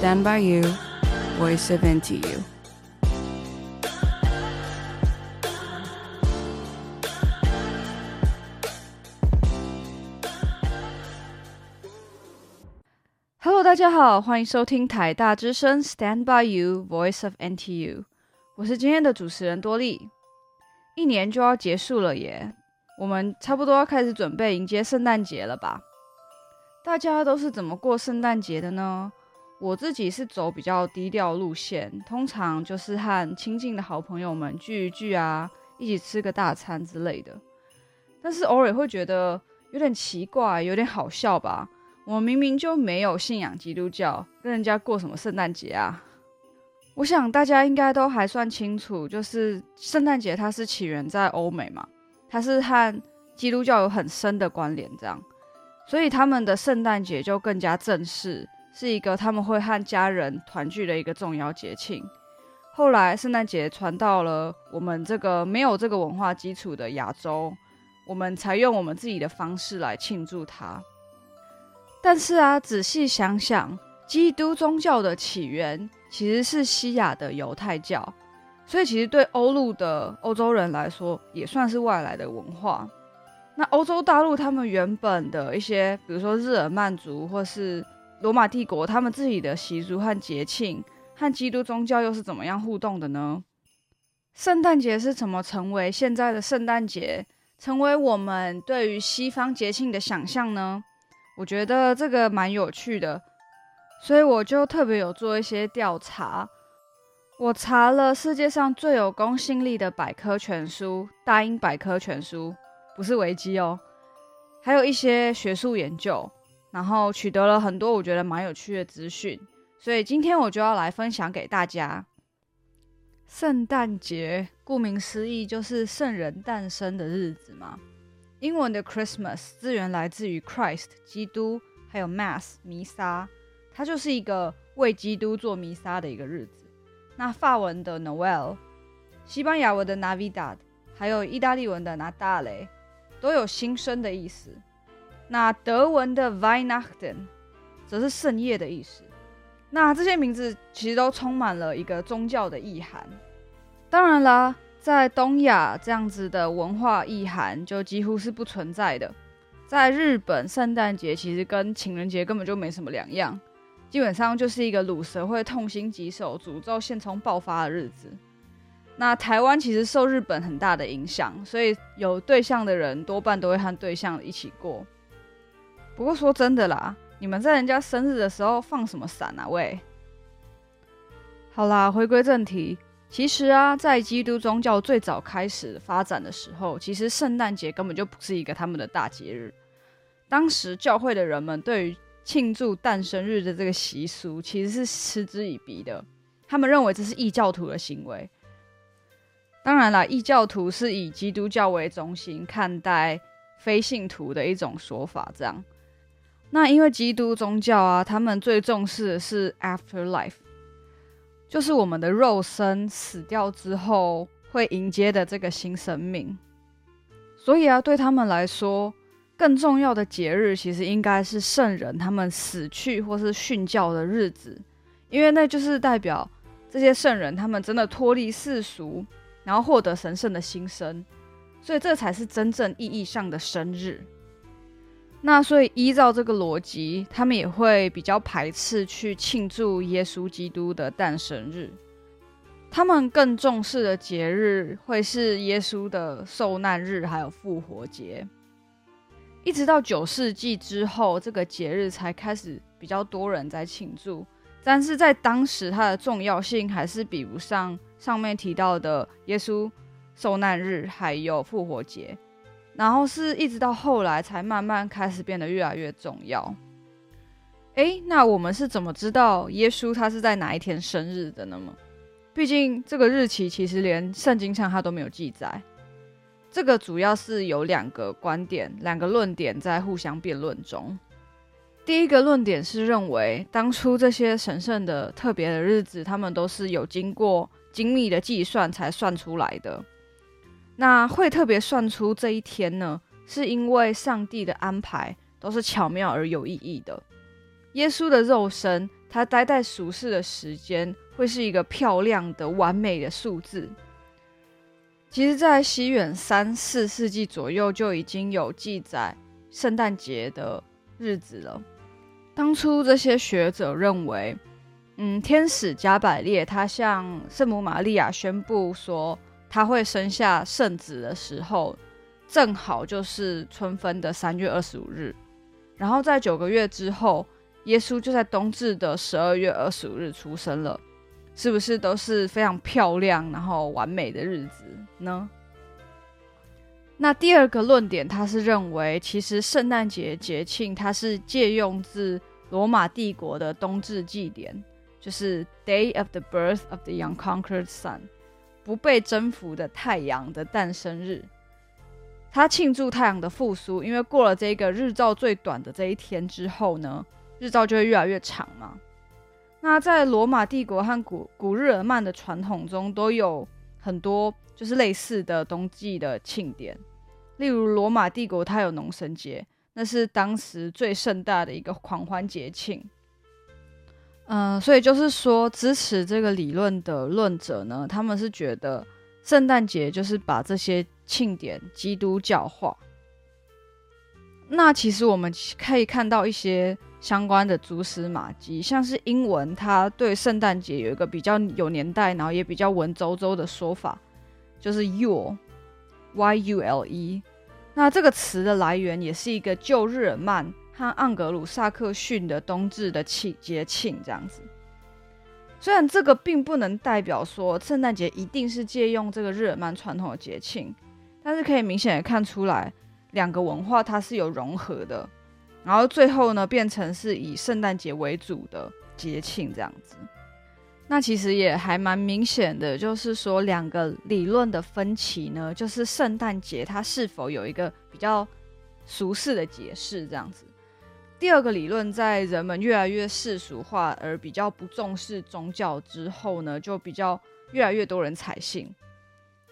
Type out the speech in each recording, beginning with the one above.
Stand by you, voice of NTU. Hello，大家好，欢迎收听台大之声 Stand by you, voice of NTU。我是今天的主持人多莉。一年就要结束了耶，我们差不多要开始准备迎接圣诞节了吧？大家都是怎么过圣诞节的呢？我自己是走比较低调路线，通常就是和亲近的好朋友们聚一聚啊，一起吃个大餐之类的。但是偶尔会觉得有点奇怪，有点好笑吧？我明明就没有信仰基督教，跟人家过什么圣诞节啊？我想大家应该都还算清楚，就是圣诞节它是起源在欧美嘛，它是和基督教有很深的关联，这样。所以他们的圣诞节就更加正式，是一个他们会和家人团聚的一个重要节庆。后来圣诞节传到了我们这个没有这个文化基础的亚洲，我们才用我们自己的方式来庆祝它。但是啊，仔细想想，基督宗教的起源其实是西亚的犹太教，所以其实对欧陆的欧洲人来说，也算是外来的文化。那欧洲大陆他们原本的一些，比如说日耳曼族或是罗马帝国，他们自己的习俗和节庆和基督宗教又是怎么样互动的呢？圣诞节是怎么成为现在的圣诞节，成为我们对于西方节庆的想象呢？我觉得这个蛮有趣的，所以我就特别有做一些调查。我查了世界上最有公信力的百科全书《大英百科全书》。不是维基哦，还有一些学术研究，然后取得了很多我觉得蛮有趣的资讯，所以今天我就要来分享给大家。圣诞节顾名思义就是圣人诞生的日子嘛，英文的 Christmas 字源来自于 Christ 基督，还有 Mass 弥撒，它就是一个为基督做弥撒的一个日子。那法文的 Noel，西班牙文的 Navidad，还有意大利文的 Natale。都有新生的意思。那德文的 Weihnachten 则是圣夜的意思。那这些名字其实都充满了一个宗教的意涵。当然啦，在东亚这样子的文化意涵就几乎是不存在的。在日本，圣诞节其实跟情人节根本就没什么两样，基本上就是一个鲁蛇会痛心疾首、诅咒现充爆发的日子。那台湾其实受日本很大的影响，所以有对象的人多半都会和对象一起过。不过说真的啦，你们在人家生日的时候放什么伞啊？喂，好啦，回归正题，其实啊，在基督宗教最早开始发展的时候，其实圣诞节根本就不是一个他们的大节日。当时教会的人们对于庆祝诞生日的这个习俗，其实是嗤之以鼻的，他们认为这是异教徒的行为。当然了，异教徒是以基督教为中心看待非信徒的一种说法。这样，那因为基督宗教啊，他们最重视的是 afterlife，就是我们的肉身死掉之后会迎接的这个新生命。所以啊，对他们来说，更重要的节日其实应该是圣人他们死去或是殉教的日子，因为那就是代表这些圣人他们真的脱离世俗。然后获得神圣的新生，所以这才是真正意义上的生日。那所以依照这个逻辑，他们也会比较排斥去庆祝耶稣基督的诞生日。他们更重视的节日会是耶稣的受难日，还有复活节。一直到九世纪之后，这个节日才开始比较多人在庆祝。但是在当时，它的重要性还是比不上上面提到的耶稣受难日还有复活节，然后是一直到后来才慢慢开始变得越来越重要。诶，那我们是怎么知道耶稣他是在哪一天生日的呢？毕竟这个日期其实连圣经上他都没有记载。这个主要是有两个观点、两个论点在互相辩论中。第一个论点是认为，当初这些神圣的特别的日子，他们都是有经过精密的计算才算出来的。那会特别算出这一天呢，是因为上帝的安排都是巧妙而有意义的。耶稣的肉身他待在俗世的时间会是一个漂亮的、完美的数字。其实，在西元三四世纪左右就已经有记载圣诞节的日子了。当初这些学者认为，嗯，天使加百列他向圣母玛利亚宣布说他会生下圣子的时候，正好就是春分的三月二十五日。然后在九个月之后，耶稣就在冬至的十二月二十五日出生了。是不是都是非常漂亮然后完美的日子呢？那第二个论点，他是认为其实圣诞节节庆它是借用自罗马帝国的冬至祭典，就是 Day of the Birth of the Unconquered Sun，不被征服的太阳的诞生日。他庆祝太阳的复苏，因为过了这个日照最短的这一天之后呢，日照就会越来越长嘛。那在罗马帝国和古古日耳曼的传统中，都有很多就是类似的冬季的庆典。例如罗马帝国，它有农神节，那是当时最盛大的一个狂欢节庆。嗯、呃，所以就是说，支持这个理论的论者呢，他们是觉得圣诞节就是把这些庆典基督教化。那其实我们可以看到一些。相关的蛛丝马迹，像是英文，它对圣诞节有一个比较有年代，然后也比较文绉绉的说法，就是 Yule，Y-U-L-E。那这个词的来源也是一个旧日耳曼和盎格鲁撒克逊的冬至的庆节庆这样子。虽然这个并不能代表说圣诞节一定是借用这个日耳曼传统的节庆，但是可以明显的看出来，两个文化它是有融合的。然后最后呢，变成是以圣诞节为主的节庆这样子。那其实也还蛮明显的，就是说两个理论的分歧呢，就是圣诞节它是否有一个比较俗世的解释这样子。第二个理论在人们越来越世俗化而比较不重视宗教之后呢，就比较越来越多人采信。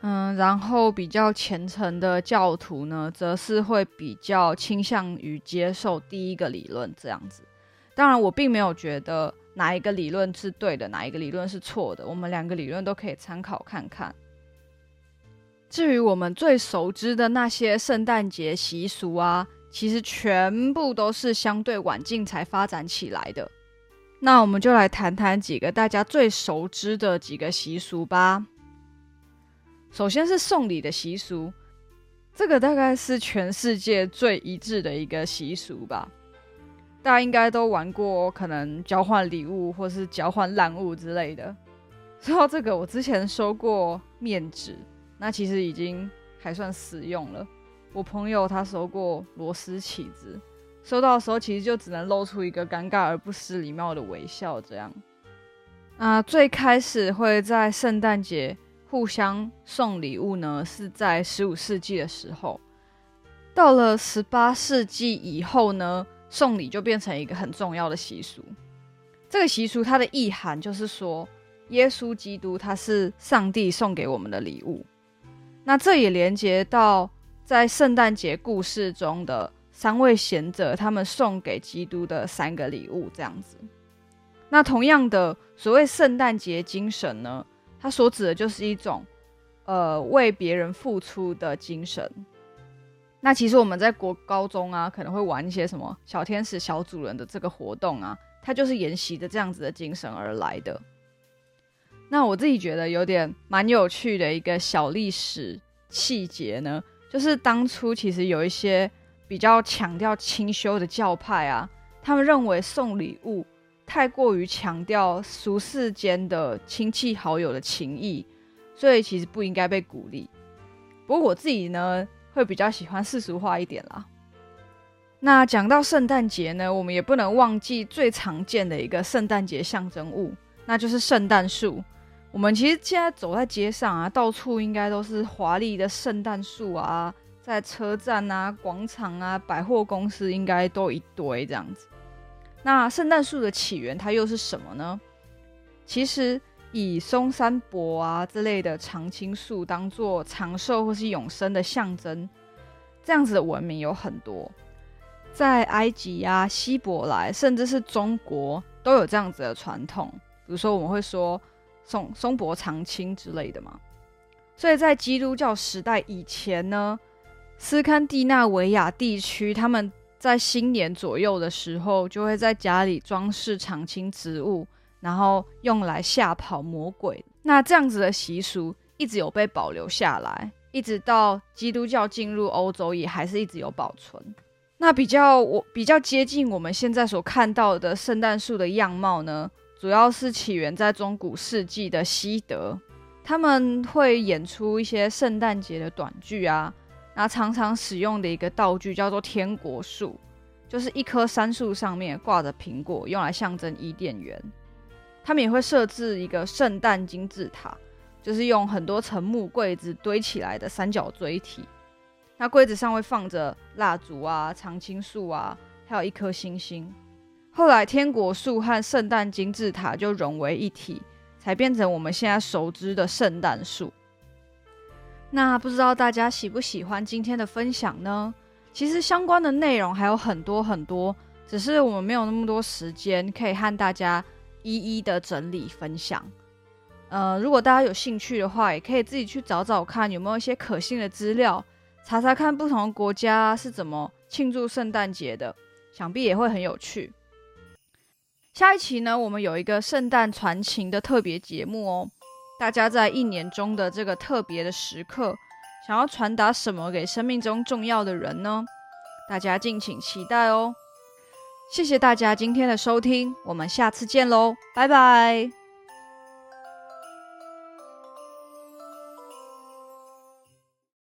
嗯，然后比较虔诚的教徒呢，则是会比较倾向于接受第一个理论这样子。当然，我并没有觉得哪一个理论是对的，哪一个理论是错的。我们两个理论都可以参考看看。至于我们最熟知的那些圣诞节习俗啊，其实全部都是相对晚近才发展起来的。那我们就来谈谈几个大家最熟知的几个习俗吧。首先是送礼的习俗，这个大概是全世界最一致的一个习俗吧。大家应该都玩过，可能交换礼物或是交换烂物之类的。说到这个，我之前收过面纸，那其实已经还算实用了。我朋友他收过螺丝起子，收到的时候其实就只能露出一个尴尬而不失礼貌的微笑，这样。啊，最开始会在圣诞节。互相送礼物呢，是在十五世纪的时候。到了十八世纪以后呢，送礼就变成一个很重要的习俗。这个习俗它的意涵就是说，耶稣基督他是上帝送给我们的礼物。那这也连接到在圣诞节故事中的三位贤者，他们送给基督的三个礼物，这样子。那同样的，所谓圣诞节精神呢，它所指的就是一种，呃，为别人付出的精神。那其实我们在国高中啊，可能会玩一些什么小天使、小主人的这个活动啊，它就是沿袭着这样子的精神而来的。那我自己觉得有点蛮有趣的一个小历史细节呢，就是当初其实有一些比较强调清修的教派啊，他们认为送礼物。太过于强调俗世间的亲戚好友的情谊，所以其实不应该被鼓励。不过我自己呢，会比较喜欢世俗化一点啦。那讲到圣诞节呢，我们也不能忘记最常见的一个圣诞节象征物，那就是圣诞树。我们其实现在走在街上啊，到处应该都是华丽的圣诞树啊，在车站啊、广场啊、百货公司应该都一堆这样子。那圣诞树的起源它又是什么呢？其实以松山柏啊之类的常青树当做长寿或是永生的象征，这样子的文明有很多，在埃及啊、希伯来，甚至是中国都有这样子的传统，比如说我们会说松松柏长青之类的嘛。所以在基督教时代以前呢，斯堪的纳维亚地区他们在新年左右的时候，就会在家里装饰常青植物，然后用来吓跑魔鬼。那这样子的习俗一直有被保留下来，一直到基督教进入欧洲，也还是一直有保存。那比较我比较接近我们现在所看到的圣诞树的样貌呢，主要是起源在中古世纪的西德，他们会演出一些圣诞节的短剧啊，那常常使用的一个道具叫做天国树，就是一棵杉树上面挂着苹果，用来象征伊甸园。他们也会设置一个圣诞金字塔，就是用很多层木柜子堆起来的三角锥体。那柜子上会放着蜡烛啊、常青树啊，还有一颗星星。后来，天国树和圣诞金字塔就融为一体，才变成我们现在熟知的圣诞树。那不知道大家喜不喜欢今天的分享呢？其实相关的内容还有很多很多，只是我们没有那么多时间可以和大家。一一的整理分享，呃，如果大家有兴趣的话，也可以自己去找找看有没有一些可信的资料，查查看不同的国家是怎么庆祝圣诞节的，想必也会很有趣。下一期呢，我们有一个圣诞传情的特别节目哦，大家在一年中的这个特别的时刻，想要传达什么给生命中重要的人呢？大家敬请期待哦。谢谢大家今天的收听，我们下次见喽，拜拜。